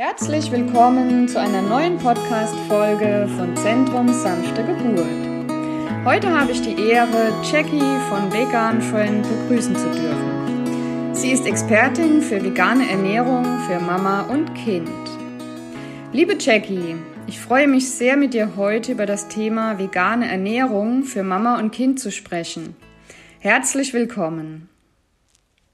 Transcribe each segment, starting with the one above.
Herzlich willkommen zu einer neuen Podcast-Folge von Zentrum Sanfte Geburt. Heute habe ich die Ehre, Jackie von Vegan Friend begrüßen zu dürfen. Sie ist Expertin für vegane Ernährung für Mama und Kind. Liebe Jackie, ich freue mich sehr, mit dir heute über das Thema vegane Ernährung für Mama und Kind zu sprechen. Herzlich willkommen.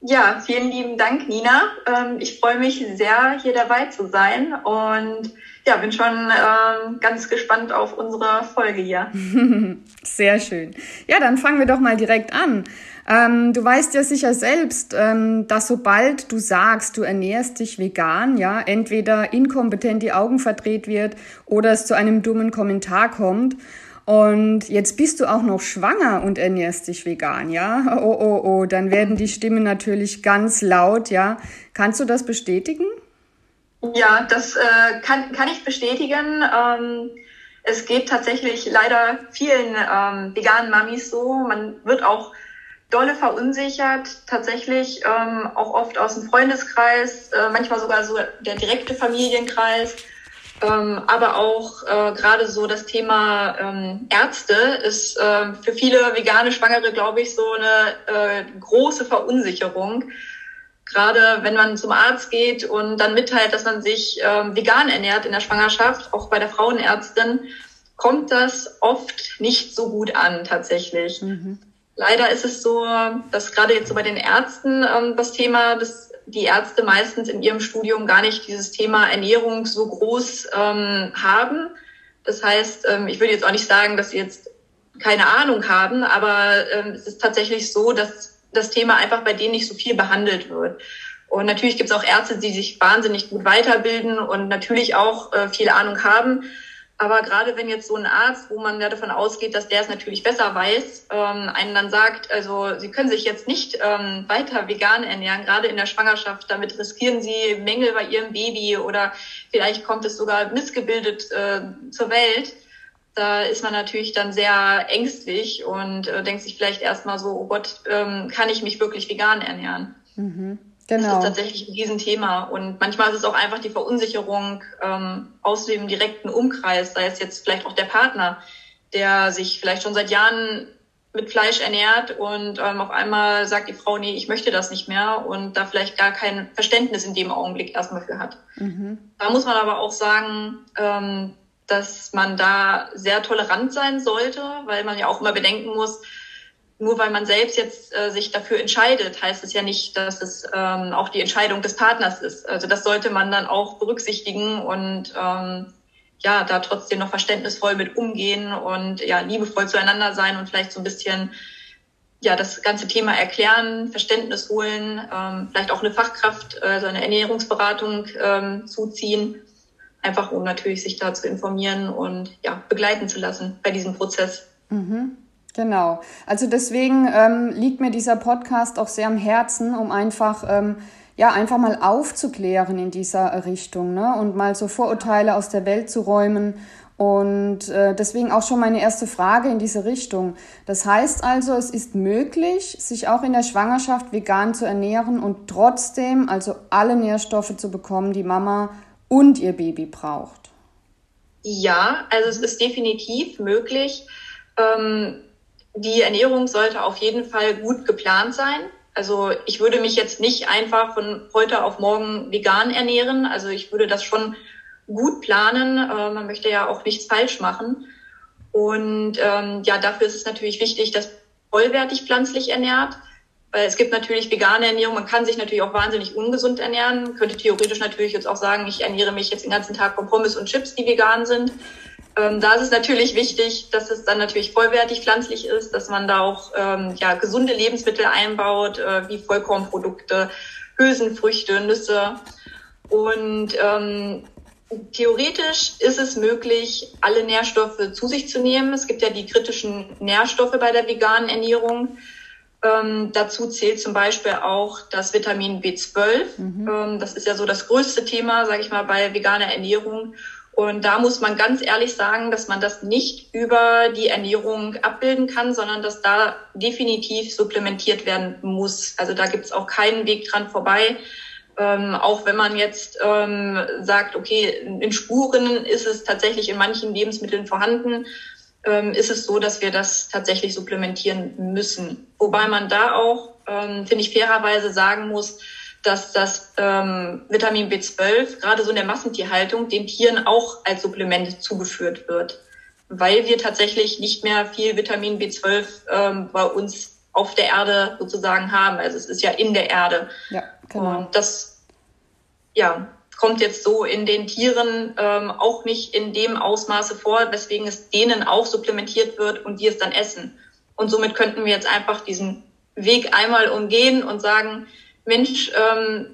Ja, vielen lieben Dank, Nina. Ähm, ich freue mich sehr, hier dabei zu sein und ja, bin schon ähm, ganz gespannt auf unsere Folge hier. Sehr schön. Ja, dann fangen wir doch mal direkt an. Ähm, du weißt ja sicher selbst, dass sobald du sagst, du ernährst dich vegan, ja, entweder inkompetent die Augen verdreht wird oder es zu einem dummen Kommentar kommt. Und jetzt bist du auch noch schwanger und ernährst dich vegan, ja? Oh, oh, oh, dann werden die Stimmen natürlich ganz laut, ja? Kannst du das bestätigen? Ja, das äh, kann, kann ich bestätigen. Ähm, es geht tatsächlich leider vielen ähm, veganen Mamis so. Man wird auch dolle verunsichert, tatsächlich ähm, auch oft aus dem Freundeskreis, äh, manchmal sogar so der direkte Familienkreis. Ähm, aber auch äh, gerade so das Thema ähm, Ärzte ist äh, für viele vegane Schwangere, glaube ich, so eine äh, große Verunsicherung. Gerade wenn man zum Arzt geht und dann mitteilt, dass man sich ähm, vegan ernährt in der Schwangerschaft, auch bei der Frauenärztin, kommt das oft nicht so gut an tatsächlich. Mhm. Leider ist es so, dass gerade jetzt so bei den Ärzten ähm, das Thema des die Ärzte meistens in ihrem Studium gar nicht dieses Thema Ernährung so groß ähm, haben. Das heißt, ähm, ich würde jetzt auch nicht sagen, dass sie jetzt keine Ahnung haben, aber ähm, es ist tatsächlich so, dass das Thema einfach bei denen nicht so viel behandelt wird. Und natürlich gibt es auch Ärzte, die sich wahnsinnig gut weiterbilden und natürlich auch äh, viel Ahnung haben. Aber gerade wenn jetzt so ein Arzt, wo man ja davon ausgeht, dass der es natürlich besser weiß, ähm, einen dann sagt, also Sie können sich jetzt nicht ähm, weiter vegan ernähren, gerade in der Schwangerschaft, damit riskieren Sie Mängel bei Ihrem Baby oder vielleicht kommt es sogar missgebildet äh, zur Welt. Da ist man natürlich dann sehr ängstlich und äh, denkt sich vielleicht erstmal so, oh Gott, ähm, kann ich mich wirklich vegan ernähren? Mhm. Genau. Das ist tatsächlich ein Riesenthema. Und manchmal ist es auch einfach die Verunsicherung ähm, aus dem direkten Umkreis, sei es jetzt vielleicht auch der Partner, der sich vielleicht schon seit Jahren mit Fleisch ernährt und ähm, auf einmal sagt die Frau, nee, ich möchte das nicht mehr und da vielleicht gar kein Verständnis in dem Augenblick erstmal für hat. Mhm. Da muss man aber auch sagen, ähm, dass man da sehr tolerant sein sollte, weil man ja auch immer bedenken muss, nur weil man selbst jetzt äh, sich dafür entscheidet, heißt es ja nicht, dass es ähm, auch die Entscheidung des Partners ist. Also das sollte man dann auch berücksichtigen und ähm, ja, da trotzdem noch verständnisvoll mit umgehen und ja, liebevoll zueinander sein und vielleicht so ein bisschen ja, das ganze Thema erklären, Verständnis holen, ähm, vielleicht auch eine Fachkraft, also eine Ernährungsberatung ähm, zuziehen, einfach um natürlich sich da zu informieren und ja, begleiten zu lassen bei diesem Prozess. Mhm. Genau. Also deswegen ähm, liegt mir dieser Podcast auch sehr am Herzen, um einfach, ähm, ja, einfach mal aufzuklären in dieser Richtung ne? und mal so Vorurteile aus der Welt zu räumen. Und äh, deswegen auch schon meine erste Frage in diese Richtung. Das heißt also, es ist möglich, sich auch in der Schwangerschaft vegan zu ernähren und trotzdem also alle Nährstoffe zu bekommen, die Mama und ihr Baby braucht. Ja, also es ist definitiv möglich. Ähm die Ernährung sollte auf jeden Fall gut geplant sein. Also ich würde mich jetzt nicht einfach von heute auf morgen vegan ernähren. Also ich würde das schon gut planen. Äh, man möchte ja auch nichts falsch machen. Und ähm, ja, dafür ist es natürlich wichtig, dass vollwertig pflanzlich ernährt. Weil es gibt natürlich vegane Ernährung, man kann sich natürlich auch wahnsinnig ungesund ernähren. Könnte theoretisch natürlich jetzt auch sagen, ich ernähre mich jetzt den ganzen Tag von Pommes und Chips, die vegan sind. Ähm, da ist es natürlich wichtig, dass es dann natürlich vollwertig pflanzlich ist, dass man da auch ähm, ja, gesunde Lebensmittel einbaut, äh, wie Vollkornprodukte, Hülsenfrüchte, Nüsse. Und ähm, theoretisch ist es möglich, alle Nährstoffe zu sich zu nehmen. Es gibt ja die kritischen Nährstoffe bei der veganen Ernährung. Ähm, dazu zählt zum Beispiel auch das Vitamin B12. Mhm. Ähm, das ist ja so das größte Thema, sage ich mal, bei veganer Ernährung. Und da muss man ganz ehrlich sagen, dass man das nicht über die Ernährung abbilden kann, sondern dass da definitiv supplementiert werden muss. Also da gibt es auch keinen Weg dran vorbei. Ähm, auch wenn man jetzt ähm, sagt, okay, in Spuren ist es tatsächlich in manchen Lebensmitteln vorhanden, ähm, ist es so, dass wir das tatsächlich supplementieren müssen. Wobei man da auch, ähm, finde ich, fairerweise sagen muss, dass das ähm, Vitamin B12 gerade so in der Massentierhaltung den Tieren auch als Supplement zugeführt wird, weil wir tatsächlich nicht mehr viel Vitamin B12 ähm, bei uns auf der Erde sozusagen haben. Also es ist ja in der Erde. Ja, genau. Und das ja, kommt jetzt so in den Tieren ähm, auch nicht in dem Ausmaße vor, weswegen es denen auch supplementiert wird und die es dann essen. Und somit könnten wir jetzt einfach diesen Weg einmal umgehen und sagen, Mensch, ähm,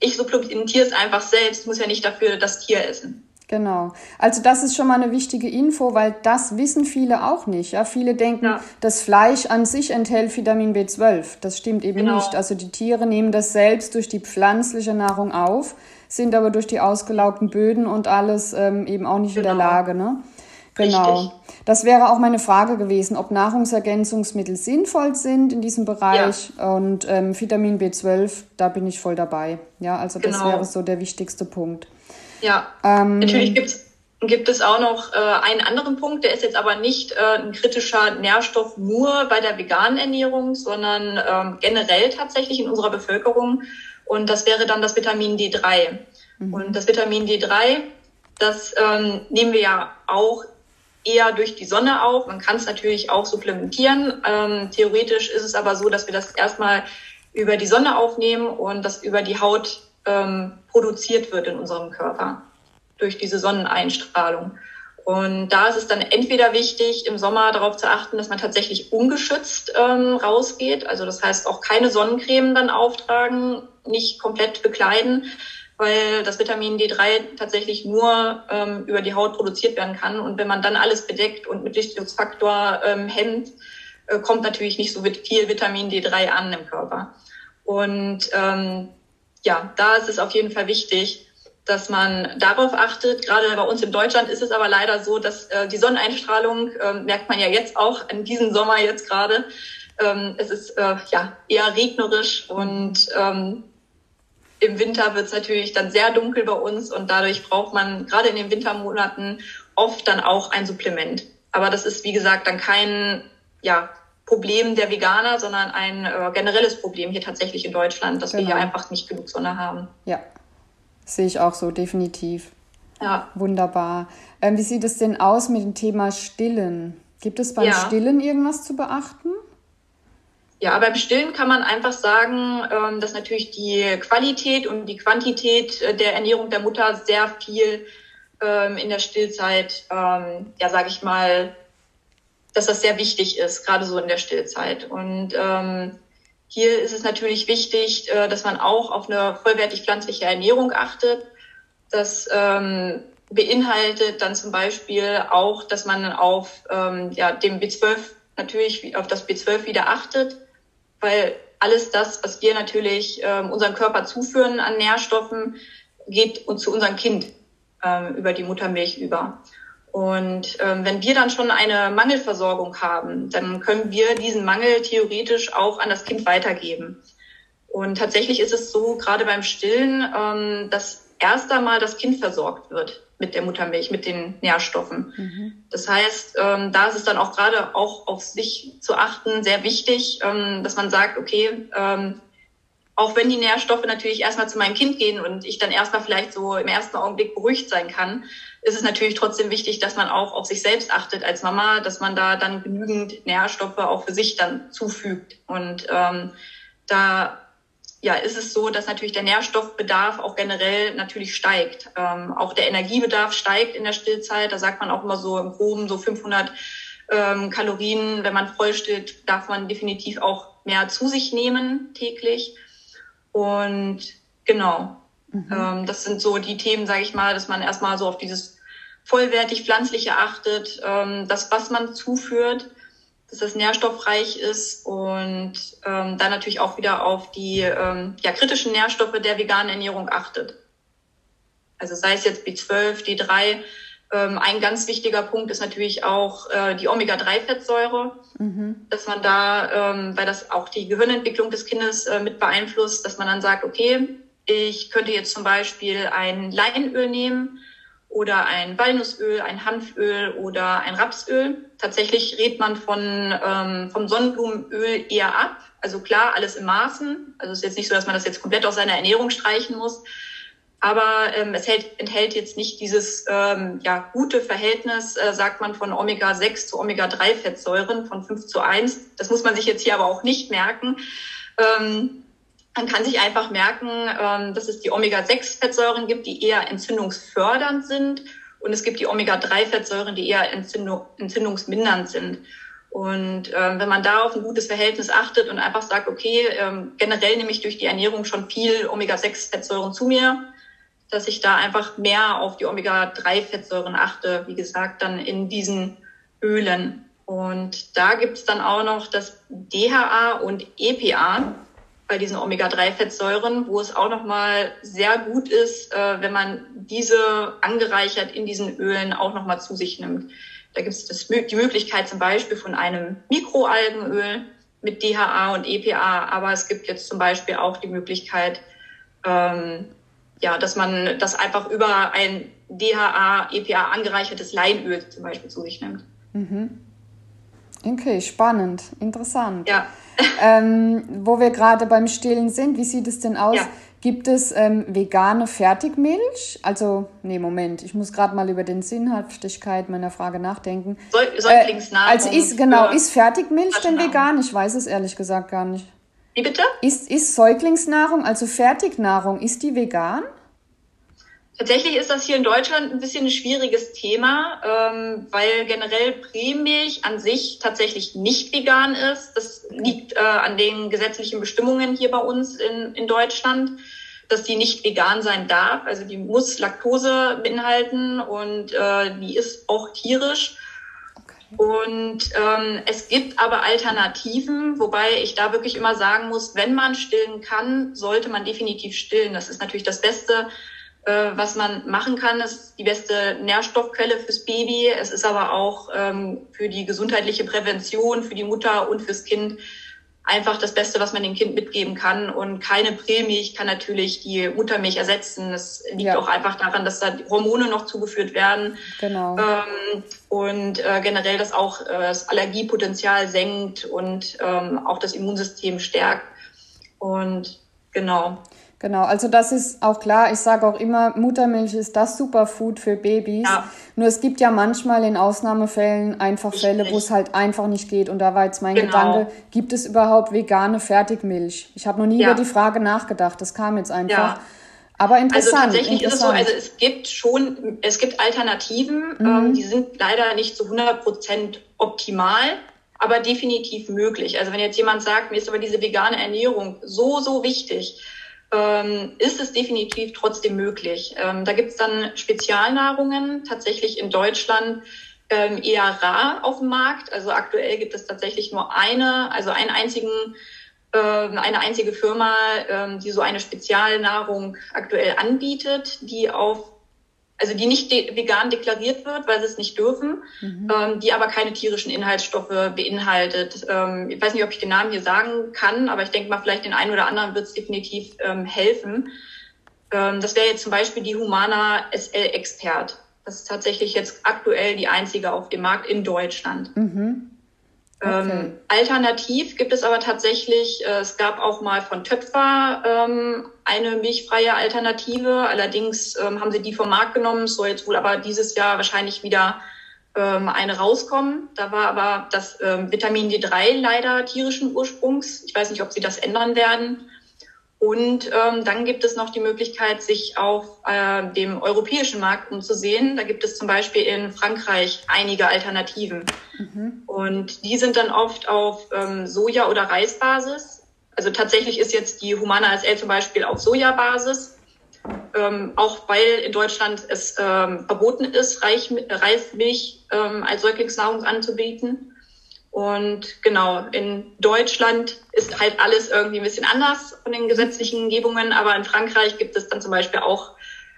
ich supplementiere es einfach selbst, muss ja nicht dafür das Tier essen. Genau. Also das ist schon mal eine wichtige Info, weil das wissen viele auch nicht. Ja, viele denken, ja. das Fleisch an sich enthält Vitamin B12. Das stimmt eben genau. nicht. Also die Tiere nehmen das selbst durch die pflanzliche Nahrung auf, sind aber durch die ausgelaugten Böden und alles ähm, eben auch nicht genau. in der genau. Lage. Ne? Genau. Richtig. Das wäre auch meine Frage gewesen, ob Nahrungsergänzungsmittel sinnvoll sind in diesem Bereich ja. und ähm, Vitamin B12, da bin ich voll dabei. Ja, also das genau. wäre so der wichtigste Punkt. Ja, ähm, natürlich gibt's gibt es auch noch äh, einen anderen Punkt, der ist jetzt aber nicht äh, ein kritischer Nährstoff nur bei der veganen Ernährung, sondern ähm, generell tatsächlich in unserer Bevölkerung. Und das wäre dann das Vitamin D3. Mhm. Und das Vitamin D3, das ähm, nehmen wir ja auch eher durch die Sonne auf. Man kann es natürlich auch supplementieren. Ähm, theoretisch ist es aber so, dass wir das erstmal über die Sonne aufnehmen und das über die Haut ähm, produziert wird in unserem Körper durch diese Sonneneinstrahlung. Und da ist es dann entweder wichtig, im Sommer darauf zu achten, dass man tatsächlich ungeschützt ähm, rausgeht. Also das heißt auch keine Sonnencreme dann auftragen, nicht komplett bekleiden, weil das Vitamin D3 tatsächlich nur ähm, über die Haut produziert werden kann. Und wenn man dann alles bedeckt und mit Lichtungsfaktor ähm, hemmt, äh, kommt natürlich nicht so viel Vitamin D3 an im Körper. Und ähm, ja, da ist es auf jeden Fall wichtig, dass man darauf achtet. Gerade bei uns in Deutschland ist es aber leider so, dass äh, die Sonneneinstrahlung, äh, merkt man ja jetzt auch, in diesem Sommer jetzt gerade, ähm, es ist äh, ja eher regnerisch und ähm, im Winter wird es natürlich dann sehr dunkel bei uns und dadurch braucht man gerade in den Wintermonaten oft dann auch ein Supplement. Aber das ist, wie gesagt, dann kein ja, Problem der Veganer, sondern ein äh, generelles Problem hier tatsächlich in Deutschland, dass genau. wir hier genau. einfach nicht genug Sonne haben. Ja, sehe ich auch so, definitiv. Ja. Wunderbar. Ähm, wie sieht es denn aus mit dem Thema Stillen? Gibt es beim ja. Stillen irgendwas zu beachten? Ja, beim Stillen kann man einfach sagen, ähm, dass natürlich die Qualität und die Quantität äh, der Ernährung der Mutter sehr viel ähm, in der Stillzeit, ähm, ja, sage ich mal, dass das sehr wichtig ist, gerade so in der Stillzeit. Und hier ist es natürlich wichtig, äh, dass man auch auf eine vollwertig pflanzliche Ernährung achtet. Das beinhaltet dann zum Beispiel auch, dass man auf ja, dem B12 natürlich auf das B12 wieder achtet weil alles das, was wir natürlich ähm, unserem Körper zuführen an Nährstoffen, geht uns zu unserem Kind ähm, über die Muttermilch über. Und ähm, wenn wir dann schon eine Mangelversorgung haben, dann können wir diesen Mangel theoretisch auch an das Kind weitergeben. Und tatsächlich ist es so, gerade beim Stillen, ähm, dass erst einmal das Kind versorgt wird mit der Muttermilch, mit den Nährstoffen. Mhm. Das heißt, ähm, da ist es dann auch gerade auch auf sich zu achten sehr wichtig, ähm, dass man sagt, okay, ähm, auch wenn die Nährstoffe natürlich erstmal zu meinem Kind gehen und ich dann erstmal vielleicht so im ersten Augenblick beruhigt sein kann, ist es natürlich trotzdem wichtig, dass man auch auf sich selbst achtet als Mama, dass man da dann genügend Nährstoffe auch für sich dann zufügt. Und ähm, da ja, ist es so, dass natürlich der Nährstoffbedarf auch generell natürlich steigt. Ähm, auch der Energiebedarf steigt in der Stillzeit. Da sagt man auch immer so im Groben so 500 ähm, Kalorien. Wenn man voll stillt, darf man definitiv auch mehr zu sich nehmen täglich. Und genau, mhm. ähm, das sind so die Themen, sage ich mal, dass man erstmal so auf dieses vollwertig pflanzliche achtet, ähm, das, was man zuführt dass das nährstoffreich ist und ähm, dann natürlich auch wieder auf die ähm, ja, kritischen Nährstoffe der veganen Ernährung achtet. Also sei es jetzt B12, D3. Ähm, ein ganz wichtiger Punkt ist natürlich auch äh, die Omega-3-Fettsäure, mhm. dass man da, ähm, weil das auch die Gehirnentwicklung des Kindes äh, mit beeinflusst, dass man dann sagt, okay, Ich könnte jetzt zum Beispiel ein Leinöl nehmen oder ein Walnussöl, ein Hanföl oder ein Rapsöl. Tatsächlich redet man von, ähm, vom Sonnenblumenöl eher ab. Also klar, alles im Maßen. Also es ist jetzt nicht so, dass man das jetzt komplett aus seiner Ernährung streichen muss. Aber ähm, es hält, enthält jetzt nicht dieses ähm, ja, gute Verhältnis, äh, sagt man, von Omega-6 zu Omega-3-Fettsäuren von 5 zu 1. Das muss man sich jetzt hier aber auch nicht merken. Ähm, man kann sich einfach merken, ähm, dass es die Omega-6-Fettsäuren gibt, die eher entzündungsfördernd sind. Und es gibt die Omega-3-Fettsäuren, die eher entzündung, entzündungsmindernd sind. Und ähm, wenn man da auf ein gutes Verhältnis achtet und einfach sagt, okay, ähm, generell nehme ich durch die Ernährung schon viel Omega-6-Fettsäuren zu mir, dass ich da einfach mehr auf die Omega-3-Fettsäuren achte, wie gesagt, dann in diesen Ölen. Und da gibt's dann auch noch das DHA und EPA bei diesen Omega-3-Fettsäuren, wo es auch nochmal sehr gut ist, äh, wenn man diese angereichert in diesen Ölen auch nochmal zu sich nimmt. Da gibt es die Möglichkeit zum Beispiel von einem Mikroalgenöl mit DHA und EPA, aber es gibt jetzt zum Beispiel auch die Möglichkeit, ähm, ja, dass man das einfach über ein DHA, EPA angereichertes Leinöl zum Beispiel zu sich nimmt. Mhm. Okay, spannend, interessant. Ja. ähm, wo wir gerade beim Stillen sind, wie sieht es denn aus? Ja. Gibt es ähm, vegane Fertigmilch? Also, nee, Moment, ich muss gerade mal über den Sinnhaftigkeit meiner Frage nachdenken. Säuglingsnahrung. Äh, also ist genau, ist Fertigmilch denn vegan? Ich weiß es ehrlich gesagt gar nicht. Wie bitte? Ist, ist Säuglingsnahrung, also Fertignahrung, ist die vegan? Tatsächlich ist das hier in Deutschland ein bisschen ein schwieriges Thema, ähm, weil generell Prämilch an sich tatsächlich nicht vegan ist. Das liegt äh, an den gesetzlichen Bestimmungen hier bei uns in, in Deutschland, dass die nicht vegan sein darf. Also die muss Laktose beinhalten und äh, die ist auch tierisch. Und ähm, es gibt aber Alternativen, wobei ich da wirklich immer sagen muss, wenn man stillen kann, sollte man definitiv stillen. Das ist natürlich das Beste, äh, was man machen kann. Ist die beste Nährstoffquelle fürs Baby. Es ist aber auch ähm, für die gesundheitliche Prävention, für die Mutter und fürs Kind einfach das Beste, was man dem Kind mitgeben kann. Und keine Prämilch kann natürlich die Muttermilch ersetzen. Das liegt ja. auch einfach daran, dass da Hormone noch zugeführt werden. Genau. Ähm, und äh, generell das auch äh, das Allergiepotenzial senkt und ähm, auch das Immunsystem stärkt. Und genau. Genau, also das ist auch klar. Ich sage auch immer, Muttermilch ist das Superfood für Babys. Ja. Nur es gibt ja manchmal in Ausnahmefällen einfach Fälle, wo es halt einfach nicht geht. Und da war jetzt mein genau. Gedanke, gibt es überhaupt vegane Fertigmilch? Ich habe noch nie ja. über die Frage nachgedacht. Das kam jetzt einfach. Ja. Aber also interessant. Also tatsächlich interessant. ist es so, also es gibt schon, es gibt Alternativen, mhm. ähm, die sind leider nicht zu 100 Prozent optimal aber definitiv möglich. Also wenn jetzt jemand sagt, mir ist aber diese vegane Ernährung so, so wichtig, ähm, ist es definitiv trotzdem möglich. Ähm, da gibt es dann Spezialnahrungen, tatsächlich in Deutschland ähm, eher rar auf dem Markt. Also aktuell gibt es tatsächlich nur eine, also einen einzigen, äh, eine einzige Firma, ähm, die so eine Spezialnahrung aktuell anbietet, die auf also die nicht de vegan deklariert wird, weil sie es nicht dürfen, mhm. ähm, die aber keine tierischen Inhaltsstoffe beinhaltet. Ähm, ich weiß nicht, ob ich den Namen hier sagen kann, aber ich denke mal, vielleicht den einen oder anderen wird es definitiv ähm, helfen. Ähm, das wäre jetzt zum Beispiel die Humana SL Expert. Das ist tatsächlich jetzt aktuell die einzige auf dem Markt in Deutschland. Mhm. Ähm, okay. Alternativ gibt es aber tatsächlich, äh, es gab auch mal von Töpfer ähm, eine milchfreie Alternative. Allerdings ähm, haben sie die vom Markt genommen. Es soll jetzt wohl aber dieses Jahr wahrscheinlich wieder eine rauskommen. Da war aber das Vitamin D3 leider tierischen Ursprungs. Ich weiß nicht, ob sie das ändern werden. Und ähm, dann gibt es noch die Möglichkeit, sich auf äh, dem europäischen Markt umzusehen. Da gibt es zum Beispiel in Frankreich einige Alternativen. Mhm. Und die sind dann oft auf ähm, Soja- oder Reisbasis. Also tatsächlich ist jetzt die Humana SL zum Beispiel auf Sojabasis. Ähm, auch weil in Deutschland es ähm, verboten ist, Reich, Reismilch ähm, als Säuglingsnahrung anzubieten. Und genau, in Deutschland ist halt alles irgendwie ein bisschen anders von den gesetzlichen Gebungen, aber in Frankreich gibt es dann zum Beispiel auch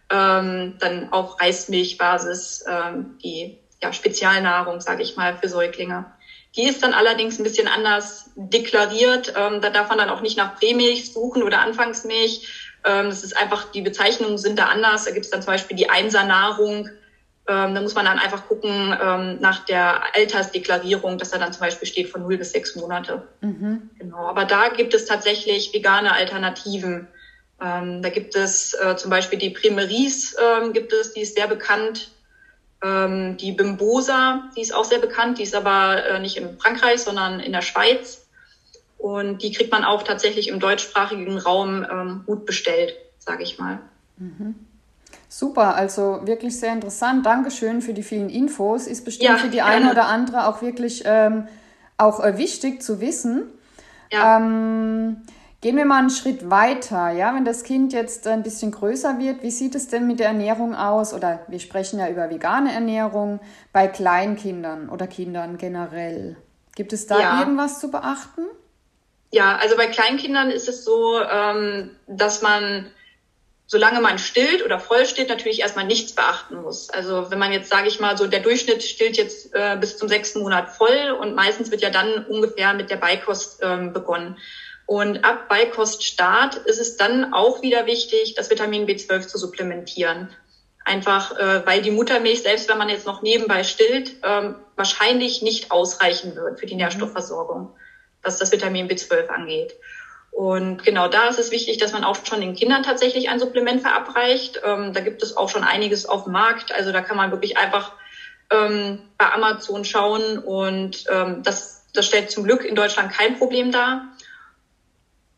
ähm, dann auf Reismilchbasis ähm, die ja, Spezialnahrung, sage ich mal, für Säuglinge. Die ist dann allerdings ein bisschen anders deklariert. Ähm, da darf man dann auch nicht nach Prämilch suchen oder Anfangsmilch, Ähm, das ist einfach, die Bezeichnungen sind da anders. Da gibt es dann zum Beispiel die Einsernahrung. Ähm, da muss man dann einfach gucken ähm, nach der Altersdeklarierung, dass da dann zum Beispiel steht von 0 bis 6 Monate. Mhm. Genau. Aber da gibt es tatsächlich vegane Alternativen. Ähm, da gibt es äh, zum Beispiel die Primeries, ähm, gibt es, die ist sehr bekannt. Ähm, die Bimbosa, die ist auch sehr bekannt, die ist aber äh, nicht in Frankreich, sondern in der Schweiz. Und die kriegt man auch tatsächlich im deutschsprachigen Raum ähm, gut bestellt, sage ich mal. Mhm. Super, also wirklich sehr interessant. Dankeschön für die vielen Infos. Ist bestimmt ja, für die eine oder andere auch wirklich ähm, auch äh, wichtig zu wissen. Ja. Ähm, Gehen wir mal einen Schritt weiter, ja, wenn das Kind jetzt ein bisschen größer wird, wie sieht es denn mit der Ernährung aus? Oder wir sprechen ja über vegane Ernährung bei Kleinkindern oder Kindern generell. Gibt es da ja. irgendwas zu beachten? Ja, also bei Kleinkindern ist es so, ähm, dass man, solange man stillt oder voll stillt, natürlich erstmal nichts beachten muss. Also wenn man jetzt, sage ich mal, so der Durchschnitt stillt jetzt äh, bis zum sechsten Monat voll und meistens wird ja dann ungefähr mit der Beikost ähm, begonnen. Und ab Beikoststart ist es dann auch wieder wichtig, das Vitamin B12 zu supplementieren. Einfach, äh, weil die Muttermilch, selbst wenn man jetzt noch nebenbei stillt, ähm, wahrscheinlich nicht ausreichen wird für die mhm. Nährstoffversorgung, was das Vitamin B12 angeht. Und genau da ist es wichtig, dass man auch schon den Kindern tatsächlich ein Supplement verabreicht. Ähm, da gibt es auch schon einiges auf dem Markt. Also da kann man wirklich einfach ähm, bei Amazon schauen und ähm, das, das stellt zum Glück in Deutschland kein Problem dar.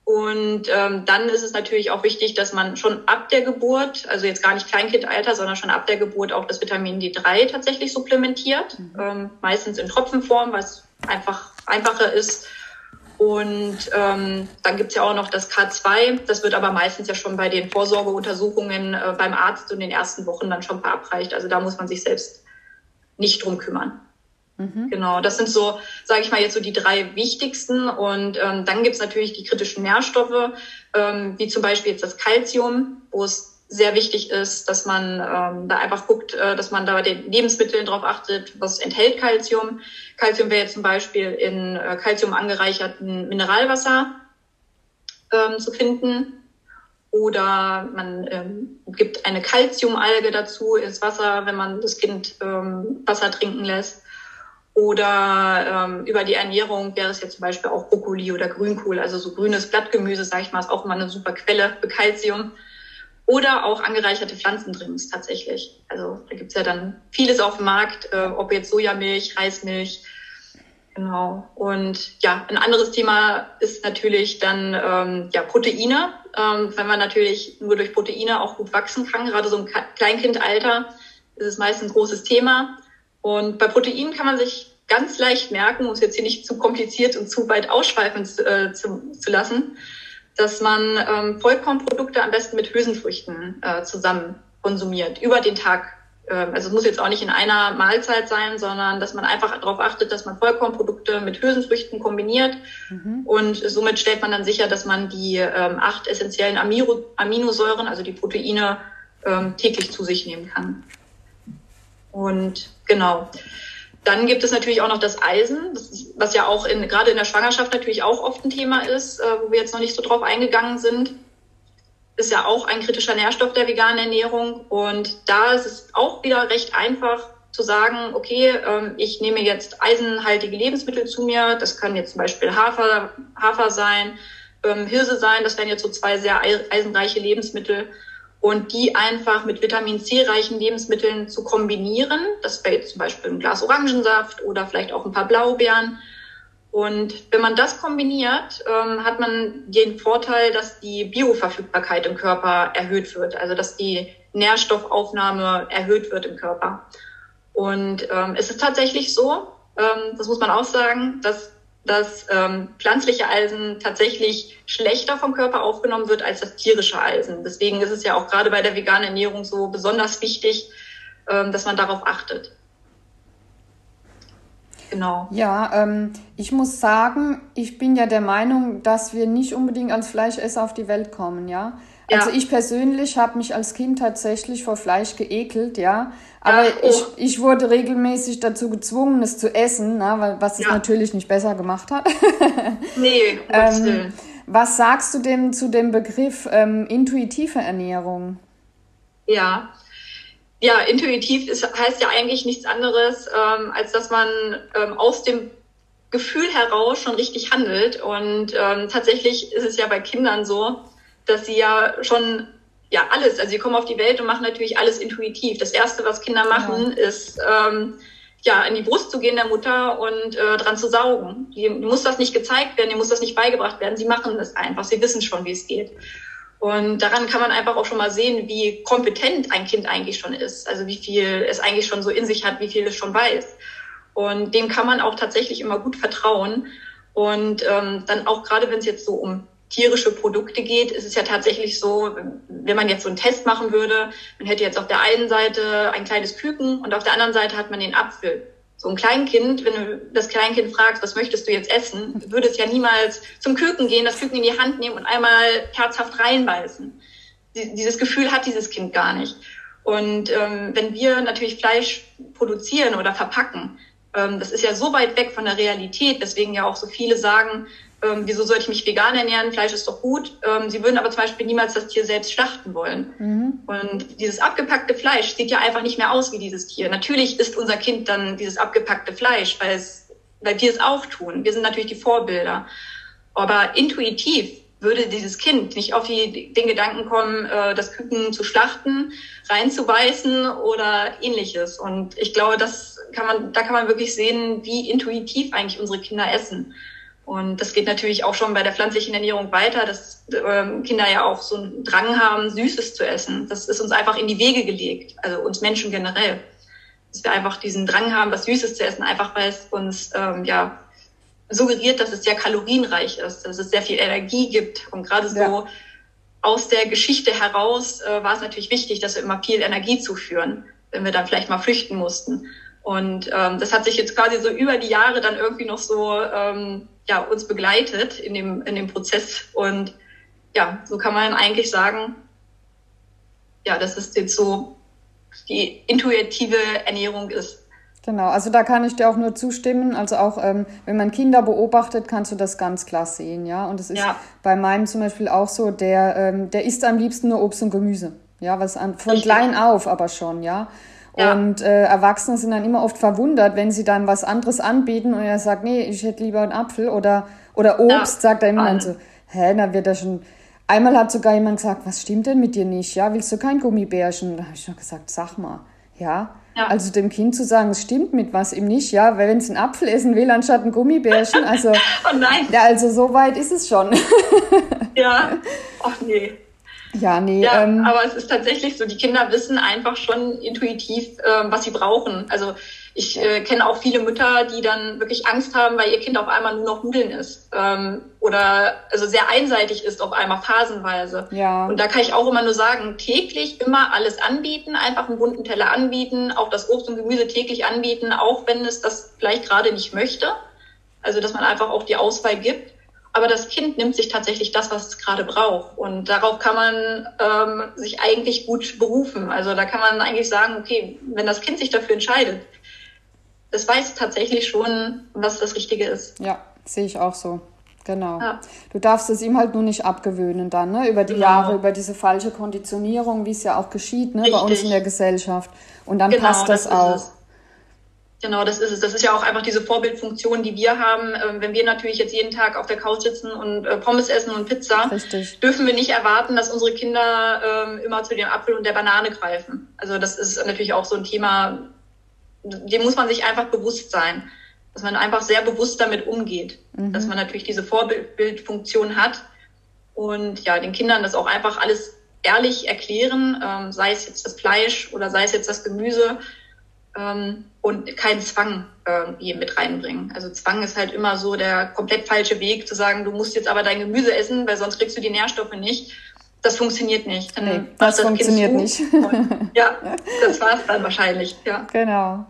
Und ähm, dann ist es natürlich auch wichtig, dass man schon ab der Geburt, also jetzt gar nicht Kleinkindalter, sondern schon ab der Geburt auch das Vitamin D3 tatsächlich supplementiert. Mhm. Ähm, meistens in Tropfenform, was einfach einfacher ist. Und ähm, dann gibt's ja auch noch das K2. Das wird aber meistens ja schon bei den Vorsorgeuntersuchungen äh, beim Arzt in den ersten Wochen dann schon verabreicht. Also da muss man sich selbst nicht drum kümmern. Mhm. Genau, das sind so, sage ich mal, jetzt so die drei wichtigsten. Und ähm, dann gibt's natürlich die kritischen Nährstoffe, ähm, wie zum Beispiel jetzt das Calcium, wo es sehr wichtig ist, dass man ähm, da einfach guckt, äh, dass man da bei den Lebensmitteln drauf achtet, was enthält Calcium. Calcium wäre jetzt zum Beispiel in äh, Calcium angereicherten Mineralwasser ähm, zu finden. Oder man ähm, gibt eine Calciumalge dazu ins Wasser, wenn man das Kind ähm, Wasser trinken lässt. Oder ähm, über die Ernährung wäre es jetzt zum Beispiel auch Brokkoli oder Grünkohl, also so grünes Blattgemüse, sage ich mal, ist auch immer eine super Quelle für Kalzium. Oder auch angereicherte Pflanzendrinks tatsächlich. Also da gibt's ja dann vieles auf dem Markt, äh, ob jetzt Sojamilch, Reismilch. Genau. Und ja, ein anderes Thema ist natürlich dann ähm, ja Proteine. Ähm, wenn man natürlich nur durch Proteine auch gut wachsen kann, gerade so im Kleinkindalter, ist es meist ein großes Thema. Und bei Proteinen kann man sich ganz leicht merken, um es jetzt hier nicht zu kompliziert und zu weit ausschweifen äh, zu, zu, lassen, dass man ähm, Vollkornprodukte am besten mit Hülsenfrüchten äh, zusammen konsumiert, über den Tag. Ähm, also es muss jetzt auch nicht in einer Mahlzeit sein, sondern dass man einfach darauf achtet, dass man Vollkornprodukte mit Hülsenfrüchten kombiniert. Mhm. Und somit stellt man dann sicher, dass man die ähm, acht essentiellen Amino Aminosäuren, also die Proteine, ähm, täglich zu sich nehmen kann. Und genau. Dann gibt es natürlich auch noch das Eisen, das was ja auch in, gerade in der Schwangerschaft natürlich auch oft ein Thema ist, äh, wo wir jetzt noch nicht so drauf eingegangen sind. Ist ja auch ein kritischer Nährstoff der veganen Ernährung. Und da ist es auch wieder recht einfach zu sagen, okay, ähm, ich nehme jetzt eisenhaltige Lebensmittel zu mir. Das kann jetzt zum Beispiel Hafer, Hafer sein, ähm, Hirse sein. Das wären jetzt so zwei sehr eisenreiche Lebensmittel und die einfach mit Vitamin C reichen Lebensmitteln zu kombinieren. Das wäre jetzt zum Beispiel ein Glas Orangensaft oder vielleicht auch ein paar Blaubeeren. Und wenn man das kombiniert, ähm, hat man den Vorteil, dass die Bioverfügbarkeit im Körper erhöht wird, also dass die Nährstoffaufnahme erhöht wird im Körper. Und ähm, es ist tatsächlich so, ähm, das muss man auch sagen, dass dass ähm, pflanzliche Eisen tatsächlich schlechter vom Körper aufgenommen wird als das tierische Eisen. Deswegen ist es ja auch gerade bei der veganen Ernährung so besonders wichtig, ähm, dass man darauf achtet. Genau. Ja, ähm, ich muss sagen, ich bin ja der Meinung, dass wir nicht unbedingt als Fleischesser auf die Welt kommen, ja. Also ich persönlich habe mich als Kind tatsächlich vor Fleisch geekelt, ja. Aber ja, oh. ich, ich wurde regelmäßig dazu gezwungen, es zu essen, na, weil, was es ja. natürlich nicht besser gemacht hat. nee, ähm, Was sagst du denn zu dem Begriff ähm, intuitive Ernährung? Ja, ja, intuitiv ist, heißt ja eigentlich nichts anderes, ähm, als dass man ähm, aus dem Gefühl heraus schon richtig handelt. Und ähm, tatsächlich ist es ja bei Kindern so, dass sie ja schon ja alles, also sie kommen auf die Welt und machen natürlich alles intuitiv. Das erste, was Kinder machen, ja. ist ähm, ja in die Brust zu gehen der Mutter und äh, dran zu saugen. Die, muss das nicht gezeigt werden, die muss das nicht beigebracht werden. Sie machen es einfach. Sie wissen schon, wie es geht. Und daran kann man einfach auch schon mal sehen, wie kompetent ein Kind eigentlich schon ist. Also wie viel es eigentlich schon so in sich hat, wie viel es schon weiß. Und dem kann man auch tatsächlich immer gut vertrauen. Und ähm, dann auch gerade, wenn es jetzt so um tierische Produkte geht, ist es ja tatsächlich so, wenn man jetzt so einen Test machen würde, man hätte jetzt auf der einen Seite ein kleines Küken und auf der anderen Seite hat man den Apfel. So ein Kleinkind, wenn du das Kleinkind fragst, was möchtest du jetzt essen, würde es ja niemals zum Küken gehen, das Küken in die Hand nehmen und einmal herzhaft reinbeißen. Dieses Gefühl hat dieses Kind gar nicht. Und ähm, wenn wir natürlich Fleisch produzieren oder verpacken, ähm, das ist ja so weit weg von der Realität, deswegen ja auch so viele sagen, ähm, wieso sollte ich mich vegan ernähren? Fleisch ist doch gut. Ähm, sie würden aber zum Beispiel niemals das Tier selbst schlachten wollen. Mhm. Und dieses abgepackte Fleisch sieht ja einfach nicht mehr aus wie dieses Tier. Natürlich isst unser Kind dann dieses abgepackte Fleisch, weil, es, weil wir es auch tun. Wir sind natürlich die Vorbilder. Aber intuitiv würde dieses Kind nicht auf die, den Gedanken kommen, äh, das Küken zu schlachten, reinzubeißen oder ähnliches. Und ich glaube, das kann man, da kann man wirklich sehen, wie intuitiv eigentlich unsere Kinder essen. Und das geht natürlich auch schon bei der pflanzlichen Ernährung weiter, dass ähm, Kinder ja auch so einen Drang haben, Süßes zu essen. Das ist uns einfach in die Wege gelegt, also uns Menschen generell. Dass wir einfach diesen Drang haben, was Süßes zu essen, einfach weil es uns ähm, ja suggeriert, dass es sehr kalorienreich ist, dass es sehr viel Energie gibt. Und gerade so ja. aus der Geschichte heraus äh, war es natürlich wichtig, dass wir immer viel Energie zuführen, wenn wir dann vielleicht mal flüchten mussten. Und ähm, das hat sich jetzt quasi so über die Jahre dann irgendwie noch so ähm, ja, uns begleitet in dem, in dem Prozess. Und ja, so kann man eigentlich sagen, ja, dass es jetzt so die intuitive Ernährung ist. Genau, also da kann ich dir auch nur zustimmen. Also auch ähm, wenn man Kinder beobachtet, kannst du das ganz klar sehen, ja. Und es ist ja. bei meinem zum Beispiel auch so, der, ähm, der isst am liebsten nur Obst und Gemüse. Ja, was an, von Richtig. klein auf aber schon, ja. Ja. Und äh, Erwachsene sind dann immer oft verwundert, wenn sie dann was anderes anbieten und er sagt, nee, ich hätte lieber einen Apfel oder, oder Obst, ja. sagt er immer dann so, hä, dann wird er schon. Einmal hat sogar jemand gesagt, was stimmt denn mit dir nicht? Ja, willst du kein Gummibärchen? Da habe ich schon gesagt, sag mal, ja. ja. Also dem Kind zu sagen, es stimmt mit was ihm nicht, ja, weil wenn es einen Apfel essen will anstatt ein Gummibärchen, also. oh nein. Ja, also so weit ist es schon. ja. Ach nee. Ja, nee. Ja, ähm, aber es ist tatsächlich so, die Kinder wissen einfach schon intuitiv, äh, was sie brauchen. Also ich äh, kenne auch viele Mütter, die dann wirklich Angst haben, weil ihr Kind auf einmal nur noch Nudeln isst ähm, oder also sehr einseitig ist auf einmal phasenweise. Ja. Und da kann ich auch immer nur sagen, täglich immer alles anbieten, einfach einen bunten Teller anbieten, auch das Obst und Gemüse täglich anbieten, auch wenn es das vielleicht gerade nicht möchte. Also dass man einfach auch die Auswahl gibt. Aber das Kind nimmt sich tatsächlich das, was es gerade braucht. Und darauf kann man ähm, sich eigentlich gut berufen. Also da kann man eigentlich sagen, okay, wenn das Kind sich dafür entscheidet, das weiß tatsächlich schon, was das Richtige ist. Ja, sehe ich auch so. Genau. Ja. Du darfst es ihm halt nur nicht abgewöhnen dann, ne? Über die genau. Jahre, über diese falsche Konditionierung, wie es ja auch geschieht, ne? Bei uns in der Gesellschaft. Und dann genau, passt das, das auch. Es. Genau, das ist es. Das ist ja auch einfach diese Vorbildfunktion, die wir haben. Ähm, wenn wir natürlich jetzt jeden Tag auf der Couch sitzen und äh, Pommes essen und Pizza, Richtig. dürfen wir nicht erwarten, dass unsere Kinder ähm, immer zu dem Apfel und der Banane greifen. Also das ist natürlich auch so ein Thema, dem muss man sich einfach bewusst sein, dass man einfach sehr bewusst damit umgeht, mhm. dass man natürlich diese Vorbildfunktion hat und ja, den Kindern das auch einfach alles ehrlich erklären, ähm, sei es jetzt das Fleisch oder sei es jetzt das Gemüse ähm, und keinen Zwang irgendwie mit reinbringen. Also Zwang ist halt immer so der komplett falsche Weg zu sagen, du musst jetzt aber dein Gemüse essen, weil sonst kriegst du die Nährstoffe nicht. Das funktioniert nicht. Dann nee, das, das funktioniert nicht. ja, das war es dann wahrscheinlich. Ja. Genau.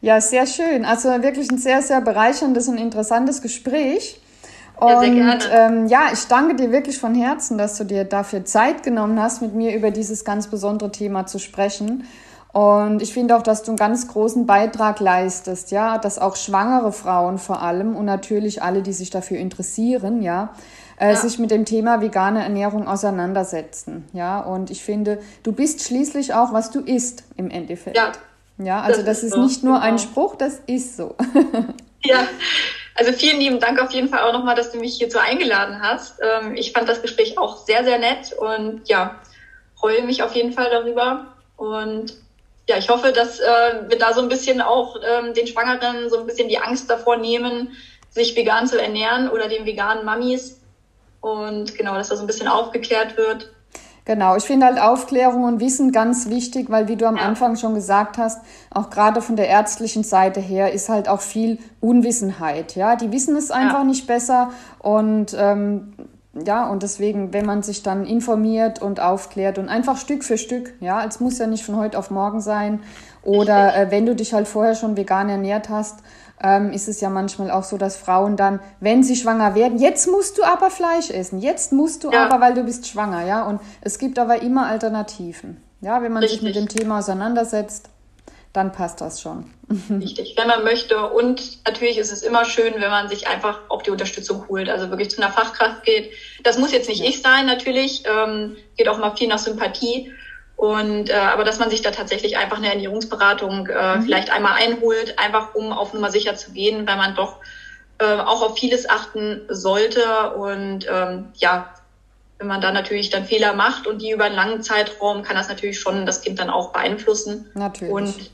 Ja, sehr schön. Also wirklich ein sehr, sehr bereicherndes und interessantes Gespräch. Und ja. Ähm, ja, ich danke dir wirklich von Herzen, dass du dir dafür Zeit genommen hast, mit mir über dieses ganz besondere Thema zu sprechen. Und ich finde auch, dass du einen ganz großen Beitrag leistest, ja, dass auch schwangere Frauen vor allem und natürlich alle, die sich dafür interessieren, ja, äh, ja. sich mit dem Thema vegane Ernährung auseinandersetzen. Ja, und ich finde, du bist schließlich auch, was du isst im Endeffekt. Ja. Ja, also das, das ist, so. nicht nur genau. ein Spruch, das ist so. ja, also vielen lieben Dank auf jeden Fall auch nochmal, dass du mich hierzu eingeladen hast. Ähm, ich fand das Gespräch auch sehr, sehr nett und ja, freue mich auf jeden Fall darüber. Und ja, ich hoffe, dass äh, wir da so ein bisschen auch ähm, den Schwangeren so ein bisschen die Angst davor nehmen, sich vegan zu ernähren oder den veganen Mamis. Und genau, dass da so ein bisschen aufgeklärt wird. Genau, ich finde halt Aufklärung und Wissen ganz wichtig, weil wie du am ja. Anfang schon gesagt hast, auch gerade von der ärztlichen Seite her ist halt auch viel Unwissenheit. Ja, die wissen es einfach ja. nicht besser und ähm, ja, und deswegen, wenn man sich dann informiert und aufklärt und einfach Stück für Stück, ja, es muss ja nicht von heute auf morgen sein. Oder äh, wenn du dich halt vorher schon vegan ernährt hast, ähm, ist es ja manchmal auch so, dass Frauen dann, wenn sie schwanger werden, jetzt musst du aber Fleisch essen, jetzt musst du ja. aber, weil du bist schwanger, ja. Und es gibt aber immer Alternativen. Ja, wenn man Richtig. sich mit dem Thema auseinandersetzt, dann passt das schon. Richtig, wenn man möchte. Und natürlich ist es immer schön, wenn man sich einfach auch die Unterstützung holt, also wirklich zu einer Fachkraft geht. Das muss jetzt nicht ja. ich sein, natürlich, ähm, geht auch mal viel nach Sympathie. Und äh, aber dass man sich da tatsächlich einfach eine Ernährungsberatung äh, mhm. vielleicht einmal einholt, einfach um auf Nummer sicher zu gehen, weil man doch äh, auch auf vieles achten sollte. Und ähm, ja, wenn man da natürlich dann Fehler macht und die über einen langen Zeitraum, kann das natürlich schon das Kind dann auch beeinflussen. Natürlich. Und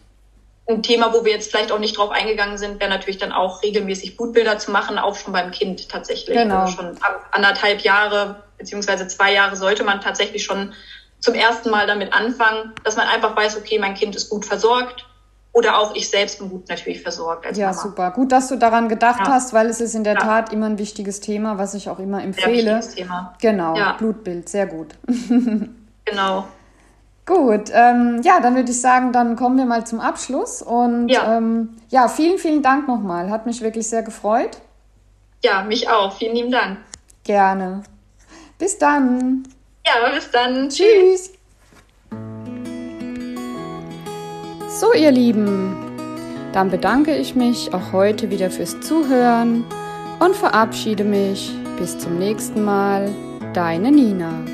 ein Thema, wo wir jetzt vielleicht auch nicht drauf eingegangen sind, wäre natürlich dann auch regelmäßig Blutbilder zu machen, auch schon beim Kind tatsächlich. Genau. Also schon ab anderthalb Jahre beziehungsweise zwei Jahre sollte man tatsächlich schon zum ersten Mal damit anfangen, dass man einfach weiß, okay, mein Kind ist gut versorgt oder auch ich selbst bin gut natürlich versorgt. Ja, Mama. super. Gut, dass du daran gedacht ja. hast, weil es ist in der ja. Tat immer ein wichtiges Thema, was ich auch immer empfehle. Sehr Thema. Genau, ja. Blutbild, sehr gut. genau. Gut, ähm, ja, dann würde ich sagen, dann kommen wir mal zum Abschluss. Und ja, ähm, ja vielen, vielen Dank nochmal. Hat mich wirklich sehr gefreut. Ja, mich auch. Vielen lieben Dank. Gerne. Bis dann. Ja, bis dann. Tschüss. So, ihr Lieben, dann bedanke ich mich auch heute wieder fürs Zuhören und verabschiede mich. Bis zum nächsten Mal. Deine Nina.